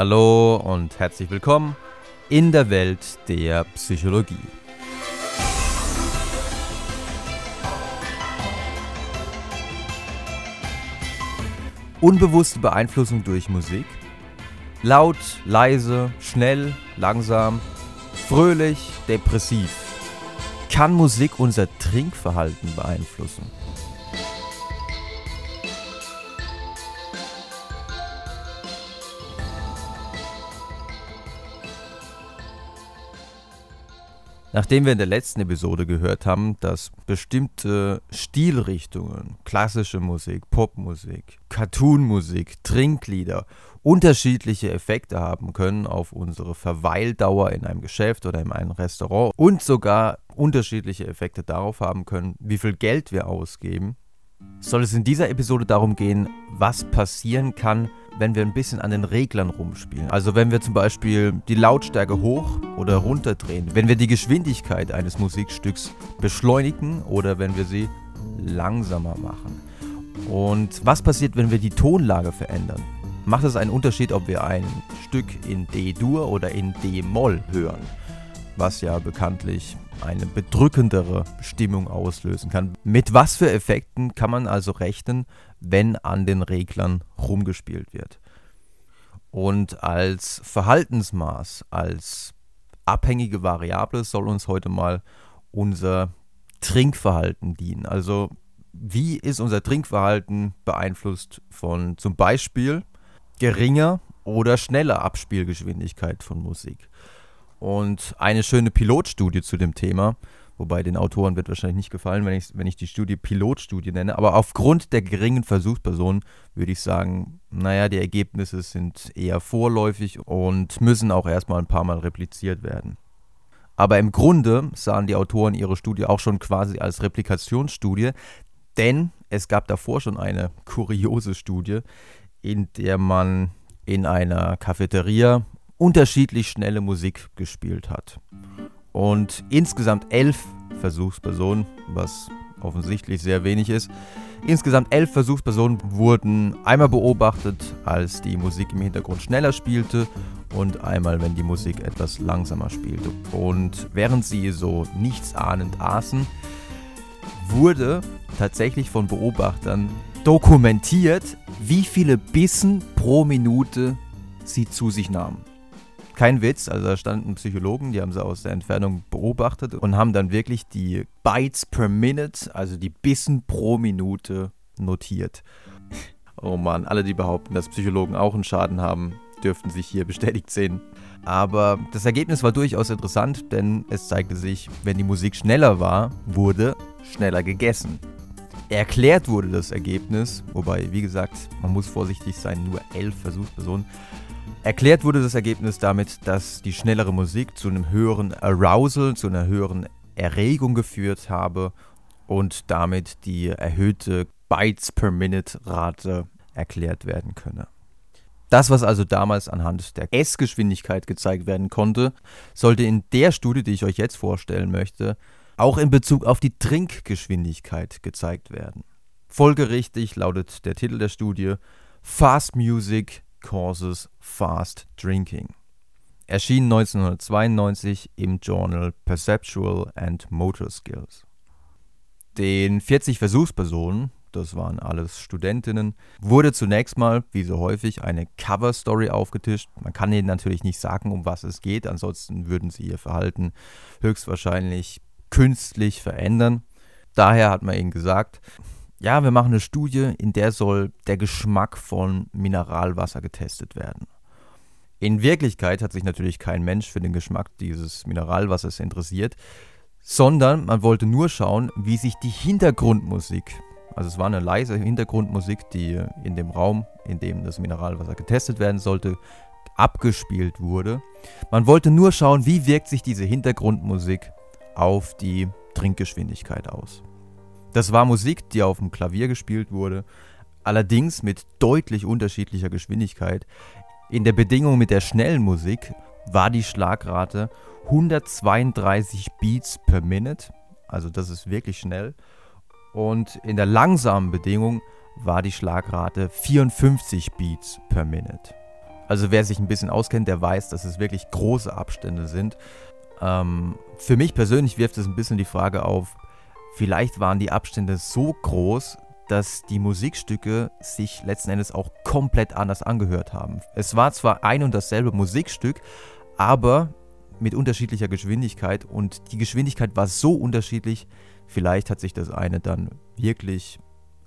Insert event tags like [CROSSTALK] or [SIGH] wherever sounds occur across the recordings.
Hallo und herzlich willkommen in der Welt der Psychologie. Unbewusste Beeinflussung durch Musik. Laut, leise, schnell, langsam, fröhlich, depressiv. Kann Musik unser Trinkverhalten beeinflussen? Nachdem wir in der letzten Episode gehört haben, dass bestimmte Stilrichtungen, klassische Musik, Popmusik, Cartoonmusik, Trinklieder unterschiedliche Effekte haben können auf unsere Verweildauer in einem Geschäft oder in einem Restaurant und sogar unterschiedliche Effekte darauf haben können, wie viel Geld wir ausgeben, soll es in dieser Episode darum gehen, was passieren kann, wenn wir ein bisschen an den Reglern rumspielen. Also wenn wir zum Beispiel die Lautstärke hoch oder runter drehen, wenn wir die Geschwindigkeit eines Musikstücks beschleunigen oder wenn wir sie langsamer machen. Und was passiert, wenn wir die Tonlage verändern? Macht es einen Unterschied, ob wir ein Stück in D-Dur oder in D-Moll hören? Was ja bekanntlich eine bedrückendere Stimmung auslösen kann. Mit was für Effekten kann man also rechnen, wenn an den Reglern rumgespielt wird? Und als Verhaltensmaß, als abhängige Variable soll uns heute mal unser Trinkverhalten dienen. Also wie ist unser Trinkverhalten beeinflusst von zum Beispiel geringer oder schneller Abspielgeschwindigkeit von Musik? Und eine schöne Pilotstudie zu dem Thema. Wobei den Autoren wird wahrscheinlich nicht gefallen, wenn ich, wenn ich die Studie Pilotstudie nenne. Aber aufgrund der geringen Versuchspersonen würde ich sagen, naja, die Ergebnisse sind eher vorläufig und müssen auch erstmal ein paar Mal repliziert werden. Aber im Grunde sahen die Autoren ihre Studie auch schon quasi als Replikationsstudie, denn es gab davor schon eine kuriose Studie, in der man in einer Cafeteria unterschiedlich schnelle Musik gespielt hat. Und insgesamt elf Versuchspersonen, was offensichtlich sehr wenig ist, insgesamt elf Versuchspersonen wurden einmal beobachtet, als die Musik im Hintergrund schneller spielte und einmal, wenn die Musik etwas langsamer spielte. Und während sie so nichtsahnend aßen, wurde tatsächlich von Beobachtern dokumentiert, wie viele Bissen pro Minute sie zu sich nahmen. Kein Witz, also da standen Psychologen, die haben sie aus der Entfernung beobachtet und haben dann wirklich die Bytes per Minute, also die Bissen pro Minute notiert. [LAUGHS] Oh Mann, alle, die behaupten, dass Psychologen auch einen Schaden haben, dürften sich hier bestätigt sehen. Aber das Ergebnis war durchaus interessant, denn es zeigte sich, wenn die Musik schneller war, wurde schneller gegessen. Erklärt wurde das Ergebnis, wobei, wie gesagt, man muss vorsichtig sein, nur elf Versuchspersonen, Erklärt wurde das Ergebnis damit, dass die schnellere Musik zu einem höheren Arousal, zu einer höheren Erregung geführt habe und damit die erhöhte Bytes per Minute Rate erklärt werden könne. Das, was also damals anhand der S-Geschwindigkeit gezeigt werden konnte, sollte in der Studie, die ich euch jetzt vorstellen möchte, auch in Bezug auf die Trinkgeschwindigkeit gezeigt werden. Folgerichtig lautet der Titel der Studie Fast Music Causes Fast Drinking. Erschien 1992 im Journal Perceptual and Motor Skills. Den 40 Versuchspersonen, das waren alles Studentinnen, wurde zunächst mal, wie so häufig, eine Cover Story aufgetischt. Man kann ihnen natürlich nicht sagen, um was es geht, ansonsten würden sie ihr Verhalten höchstwahrscheinlich künstlich verändern. Daher hat man ihnen gesagt, ja, wir machen eine Studie, in der soll der Geschmack von Mineralwasser getestet werden. In Wirklichkeit hat sich natürlich kein Mensch für den Geschmack dieses Mineralwassers interessiert, sondern man wollte nur schauen, wie sich die Hintergrundmusik, also es war eine leise Hintergrundmusik, die in dem Raum, in dem das Mineralwasser getestet werden sollte, abgespielt wurde. Man wollte nur schauen, wie wirkt sich diese Hintergrundmusik auf die Trinkgeschwindigkeit aus. Das war Musik, die auf dem Klavier gespielt wurde, allerdings mit deutlich unterschiedlicher Geschwindigkeit. In der Bedingung mit der schnellen Musik war die Schlagrate 132 Beats per Minute, also das ist wirklich schnell. Und in der langsamen Bedingung war die Schlagrate 54 Beats per Minute. Also wer sich ein bisschen auskennt, der weiß, dass es wirklich große Abstände sind. Ähm, für mich persönlich wirft es ein bisschen die Frage auf, vielleicht waren die Abstände so groß, dass die Musikstücke sich letzten Endes auch komplett anders angehört haben. Es war zwar ein und dasselbe Musikstück, aber mit unterschiedlicher Geschwindigkeit und die Geschwindigkeit war so unterschiedlich, vielleicht hat sich das eine dann wirklich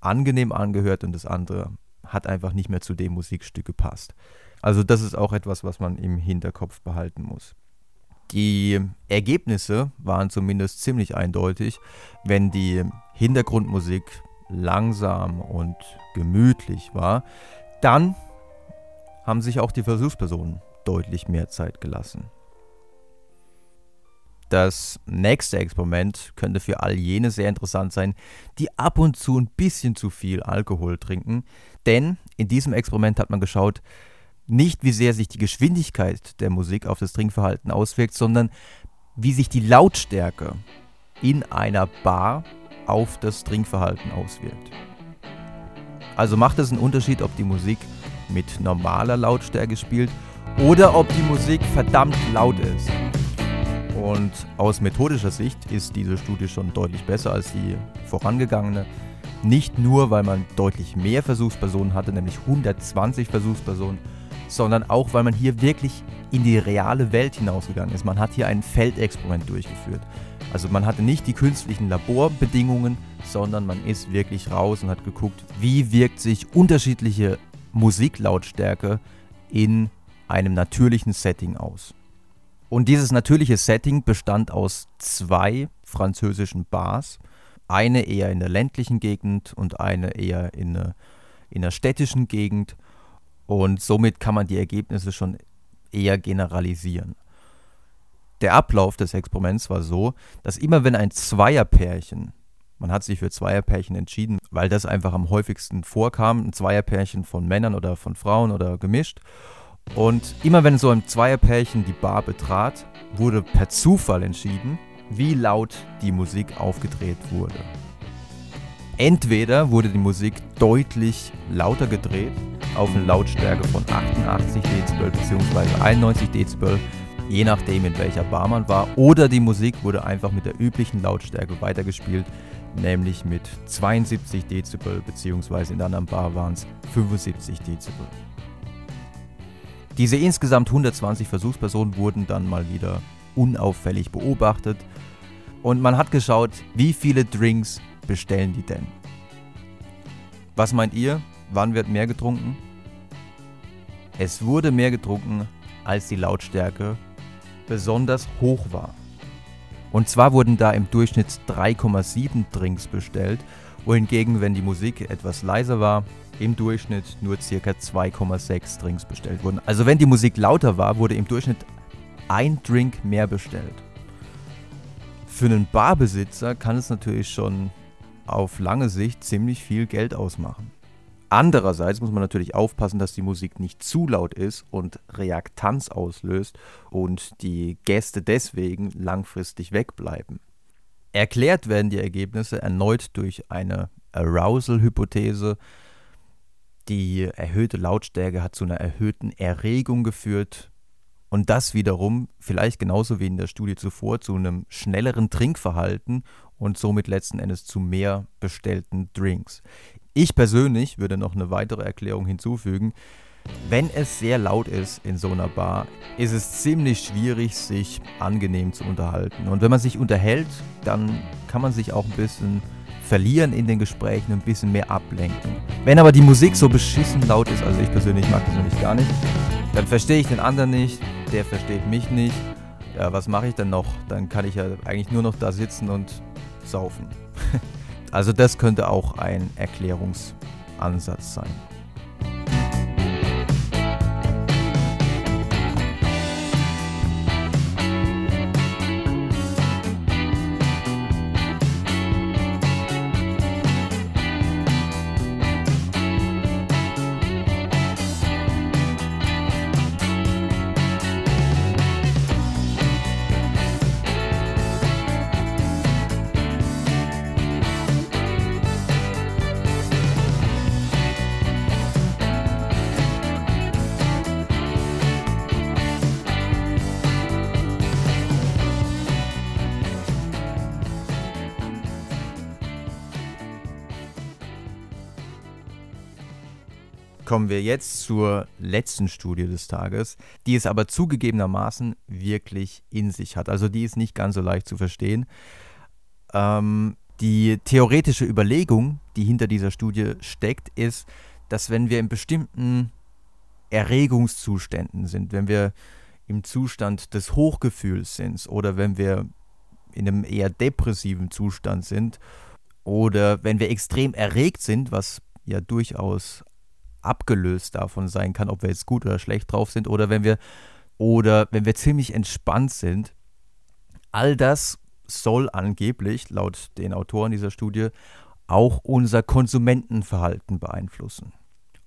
angenehm angehört und das andere hat einfach nicht mehr zu dem Musikstück gepasst. Also das ist auch etwas, was man im Hinterkopf behalten muss. Die Ergebnisse waren zumindest ziemlich eindeutig, wenn die Hintergrundmusik langsam und gemütlich war, dann haben sich auch die Versuchspersonen deutlich mehr Zeit gelassen. Das nächste Experiment könnte für all jene sehr interessant sein, die ab und zu ein bisschen zu viel Alkohol trinken, denn in diesem Experiment hat man geschaut, nicht wie sehr sich die Geschwindigkeit der Musik auf das Trinkverhalten auswirkt, sondern wie sich die Lautstärke in einer Bar auf das Trinkverhalten auswirkt. Also macht es einen Unterschied, ob die Musik mit normaler Lautstärke spielt oder ob die Musik verdammt laut ist. Und aus methodischer Sicht ist diese Studie schon deutlich besser als die vorangegangene. Nicht nur, weil man deutlich mehr Versuchspersonen hatte, nämlich 120 Versuchspersonen, sondern auch, weil man hier wirklich in die reale Welt hinausgegangen ist. Man hat hier ein Feldexperiment durchgeführt. Also man hatte nicht die künstlichen Laborbedingungen, sondern man ist wirklich raus und hat geguckt, wie wirkt sich unterschiedliche Musiklautstärke in einem natürlichen Setting aus. Und dieses natürliche Setting bestand aus zwei französischen Bars, eine eher in der ländlichen Gegend und eine eher in der, in der städtischen Gegend. Und somit kann man die Ergebnisse schon eher generalisieren. Der Ablauf des Experiments war so, dass immer wenn ein Zweierpärchen, man hat sich für Zweierpärchen entschieden, weil das einfach am häufigsten vorkam, ein Zweierpärchen von Männern oder von Frauen oder gemischt. Und immer wenn so ein Zweierpärchen die Bar betrat, wurde per Zufall entschieden, wie laut die Musik aufgedreht wurde. Entweder wurde die Musik deutlich lauter gedreht, auf eine Lautstärke von 88 Dezibel bzw. 91 Dezibel, je nachdem in welcher Bar man war, oder die Musik wurde einfach mit der üblichen Lautstärke weitergespielt, nämlich mit 72 Dezibel bzw. in der anderen Bar waren es 75 Dezibel. Diese insgesamt 120 Versuchspersonen wurden dann mal wieder unauffällig beobachtet und man hat geschaut, wie viele Drinks bestellen die denn? Was meint ihr? Wann wird mehr getrunken? Es wurde mehr getrunken, als die Lautstärke besonders hoch war. Und zwar wurden da im Durchschnitt 3,7 Drinks bestellt, wohingegen, wenn die Musik etwas leiser war, im Durchschnitt nur ca. 2,6 Drinks bestellt wurden. Also wenn die Musik lauter war, wurde im Durchschnitt ein Drink mehr bestellt. Für einen Barbesitzer kann es natürlich schon auf lange Sicht ziemlich viel Geld ausmachen. Andererseits muss man natürlich aufpassen, dass die Musik nicht zu laut ist und Reaktanz auslöst und die Gäste deswegen langfristig wegbleiben. Erklärt werden die Ergebnisse erneut durch eine Arousal-Hypothese. Die erhöhte Lautstärke hat zu einer erhöhten Erregung geführt und das wiederum, vielleicht genauso wie in der Studie zuvor, zu einem schnelleren Trinkverhalten und somit letzten Endes zu mehr bestellten Drinks. Ich persönlich würde noch eine weitere Erklärung hinzufügen. Wenn es sehr laut ist in so einer Bar, ist es ziemlich schwierig, sich angenehm zu unterhalten. Und wenn man sich unterhält, dann kann man sich auch ein bisschen verlieren in den Gesprächen und ein bisschen mehr ablenken. Wenn aber die Musik so beschissen laut ist, also ich persönlich mag das nämlich gar nicht, dann verstehe ich den anderen nicht, der versteht mich nicht. Ja, was mache ich dann noch? Dann kann ich ja eigentlich nur noch da sitzen und saufen. [LAUGHS] also das könnte auch ein Erklärungsansatz sein. Kommen wir jetzt zur letzten Studie des Tages, die es aber zugegebenermaßen wirklich in sich hat. Also die ist nicht ganz so leicht zu verstehen. Ähm, die theoretische Überlegung, die hinter dieser Studie steckt, ist, dass wenn wir in bestimmten Erregungszuständen sind, wenn wir im Zustand des Hochgefühls sind oder wenn wir in einem eher depressiven Zustand sind oder wenn wir extrem erregt sind, was ja durchaus abgelöst davon sein kann, ob wir jetzt gut oder schlecht drauf sind oder wenn wir oder wenn wir ziemlich entspannt sind. All das soll angeblich laut den Autoren dieser Studie auch unser Konsumentenverhalten beeinflussen.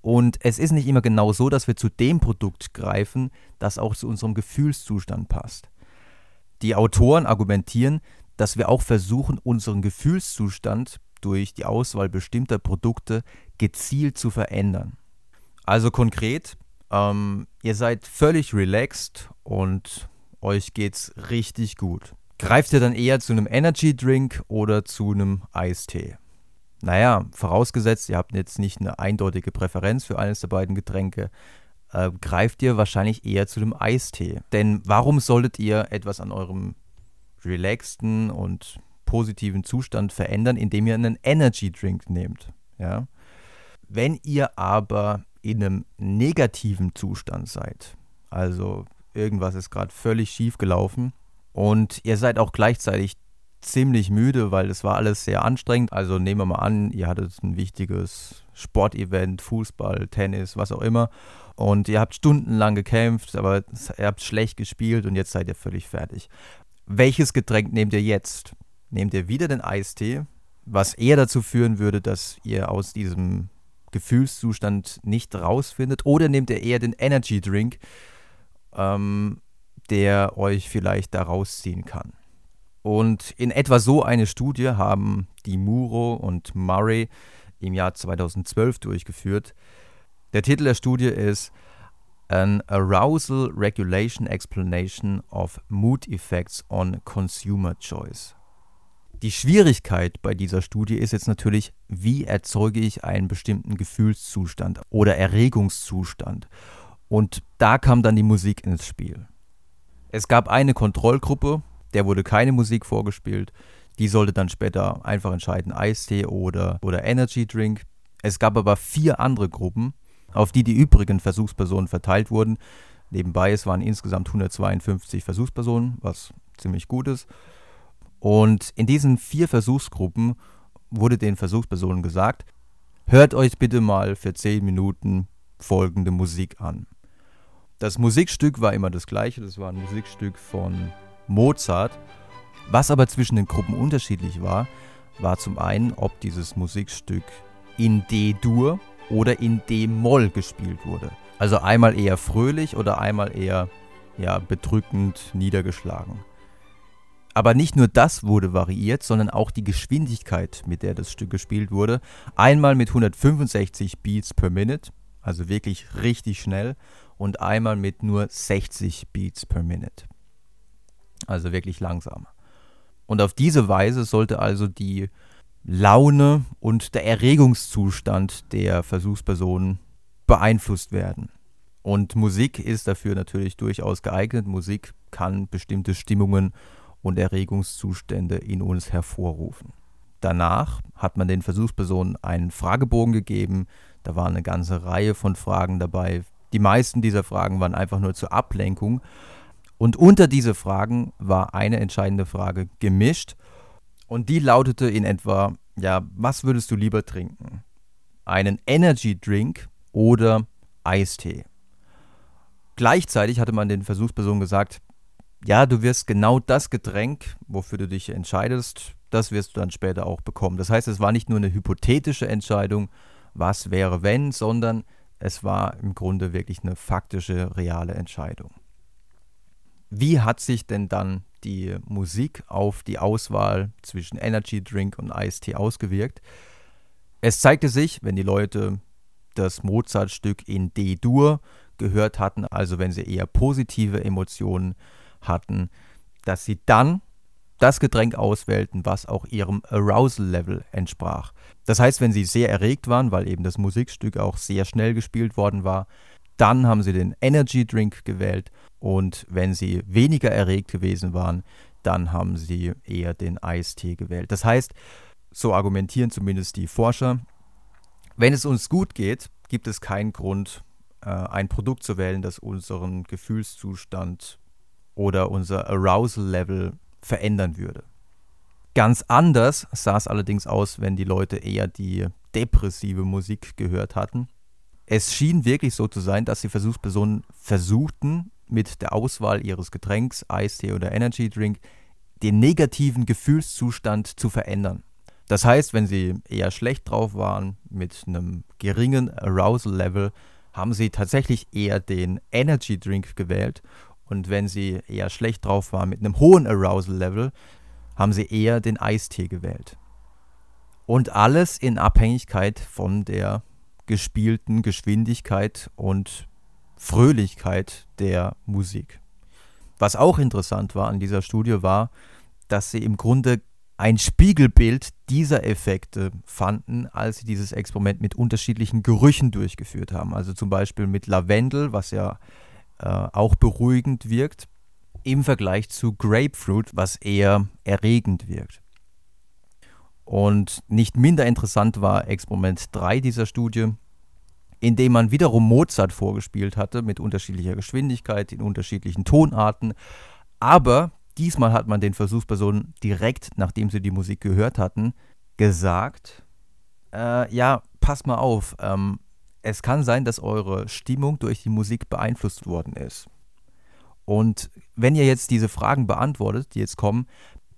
Und es ist nicht immer genau so, dass wir zu dem Produkt greifen, das auch zu unserem Gefühlszustand passt. Die Autoren argumentieren, dass wir auch versuchen, unseren Gefühlszustand durch die Auswahl bestimmter Produkte gezielt zu verändern. Also konkret, ähm, ihr seid völlig relaxed und euch geht's richtig gut. Greift ihr dann eher zu einem Energy Drink oder zu einem Eistee? Naja, vorausgesetzt, ihr habt jetzt nicht eine eindeutige Präferenz für eines der beiden Getränke, äh, greift ihr wahrscheinlich eher zu dem Eistee. Denn warum solltet ihr etwas an eurem relaxten und positiven Zustand verändern, indem ihr einen Energy Drink nehmt? Ja? Wenn ihr aber in einem negativen Zustand seid, also irgendwas ist gerade völlig schief gelaufen und ihr seid auch gleichzeitig ziemlich müde, weil es war alles sehr anstrengend. Also nehmen wir mal an, ihr hattet ein wichtiges Sportevent, Fußball, Tennis, was auch immer. Und ihr habt stundenlang gekämpft, aber ihr habt schlecht gespielt und jetzt seid ihr völlig fertig. Welches Getränk nehmt ihr jetzt? Nehmt ihr wieder den Eistee, was eher dazu führen würde, dass ihr aus diesem Gefühlszustand nicht rausfindet? Oder nehmt ihr eher den Energy Drink, ähm, der euch vielleicht da rausziehen kann? Und in etwa so eine Studie haben die Muro und Murray im Jahr 2012 durchgeführt. Der Titel der Studie ist An Arousal Regulation Explanation of Mood Effects on Consumer Choice. Die Schwierigkeit bei dieser Studie ist jetzt natürlich, wie erzeuge ich einen bestimmten Gefühlszustand oder Erregungszustand. Und da kam dann die Musik ins Spiel. Es gab eine Kontrollgruppe, der wurde keine Musik vorgespielt. Die sollte dann später einfach entscheiden, Eistee oder, oder Energy Drink. Es gab aber vier andere Gruppen, auf die die übrigen Versuchspersonen verteilt wurden. Nebenbei, es waren insgesamt 152 Versuchspersonen, was ziemlich gut ist. Und in diesen vier Versuchsgruppen wurde den Versuchspersonen gesagt, hört euch bitte mal für 10 Minuten folgende Musik an. Das Musikstück war immer das gleiche, das war ein Musikstück von Mozart. Was aber zwischen den Gruppen unterschiedlich war, war zum einen, ob dieses Musikstück in D-Dur oder in D-Moll gespielt wurde. Also einmal eher fröhlich oder einmal eher ja, bedrückend niedergeschlagen. Aber nicht nur das wurde variiert, sondern auch die Geschwindigkeit, mit der das Stück gespielt wurde. Einmal mit 165 Beats per Minute, also wirklich richtig schnell, und einmal mit nur 60 Beats per Minute also wirklich langsam. Und auf diese Weise sollte also die Laune und der Erregungszustand der Versuchspersonen beeinflusst werden. Und Musik ist dafür natürlich durchaus geeignet. Musik kann bestimmte Stimmungen und Erregungszustände in uns hervorrufen. Danach hat man den Versuchspersonen einen Fragebogen gegeben. Da war eine ganze Reihe von Fragen dabei. Die meisten dieser Fragen waren einfach nur zur Ablenkung und unter diese Fragen war eine entscheidende Frage gemischt und die lautete in etwa, ja, was würdest du lieber trinken? Einen Energy Drink oder Eistee? Gleichzeitig hatte man den Versuchspersonen gesagt, ja, du wirst genau das Getränk, wofür du dich entscheidest, das wirst du dann später auch bekommen. Das heißt, es war nicht nur eine hypothetische Entscheidung, was wäre wenn, sondern es war im Grunde wirklich eine faktische, reale Entscheidung. Wie hat sich denn dann die Musik auf die Auswahl zwischen Energy Drink und Eistee ausgewirkt? Es zeigte sich, wenn die Leute das Mozart-Stück in D-Dur gehört hatten, also wenn sie eher positive Emotionen hatten, dass sie dann das Getränk auswählten, was auch ihrem Arousal-Level entsprach. Das heißt, wenn sie sehr erregt waren, weil eben das Musikstück auch sehr schnell gespielt worden war, dann haben sie den Energy Drink gewählt und wenn sie weniger erregt gewesen waren, dann haben sie eher den Eistee gewählt. Das heißt, so argumentieren zumindest die Forscher, wenn es uns gut geht, gibt es keinen Grund, äh, ein Produkt zu wählen, das unseren Gefühlszustand oder unser Arousal-Level verändern würde. Ganz anders sah es allerdings aus, wenn die Leute eher die depressive Musik gehört hatten. Es schien wirklich so zu sein, dass die Versuchspersonen versuchten, mit der Auswahl ihres Getränks, Eistee oder Energy Drink, den negativen Gefühlszustand zu verändern. Das heißt, wenn sie eher schlecht drauf waren, mit einem geringen Arousal-Level, haben sie tatsächlich eher den Energy Drink gewählt und wenn sie eher schlecht drauf war mit einem hohen Arousal-Level, haben sie eher den Eistee gewählt. Und alles in Abhängigkeit von der gespielten Geschwindigkeit und Fröhlichkeit der Musik. Was auch interessant war an dieser Studie war, dass sie im Grunde ein Spiegelbild dieser Effekte fanden, als sie dieses Experiment mit unterschiedlichen Gerüchen durchgeführt haben. Also zum Beispiel mit Lavendel, was ja äh, auch beruhigend wirkt, im Vergleich zu Grapefruit, was eher erregend wirkt. Und nicht minder interessant war Experiment 3 dieser Studie, in dem man wiederum Mozart vorgespielt hatte mit unterschiedlicher Geschwindigkeit, in unterschiedlichen Tonarten. Aber diesmal hat man den Versuchspersonen direkt, nachdem sie die Musik gehört hatten, gesagt, äh, ja, pass mal auf, ähm, es kann sein, dass eure Stimmung durch die Musik beeinflusst worden ist. Und wenn ihr jetzt diese Fragen beantwortet, die jetzt kommen,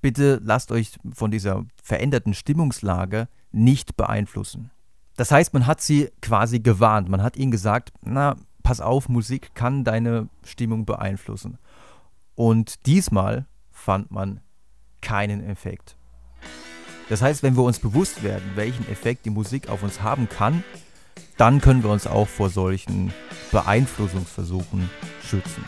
bitte lasst euch von dieser veränderten Stimmungslage nicht beeinflussen. Das heißt, man hat sie quasi gewarnt. Man hat ihnen gesagt, na, pass auf, Musik kann deine Stimmung beeinflussen. Und diesmal fand man keinen Effekt. Das heißt, wenn wir uns bewusst werden, welchen Effekt die Musik auf uns haben kann, dann können wir uns auch vor solchen Beeinflussungsversuchen schützen.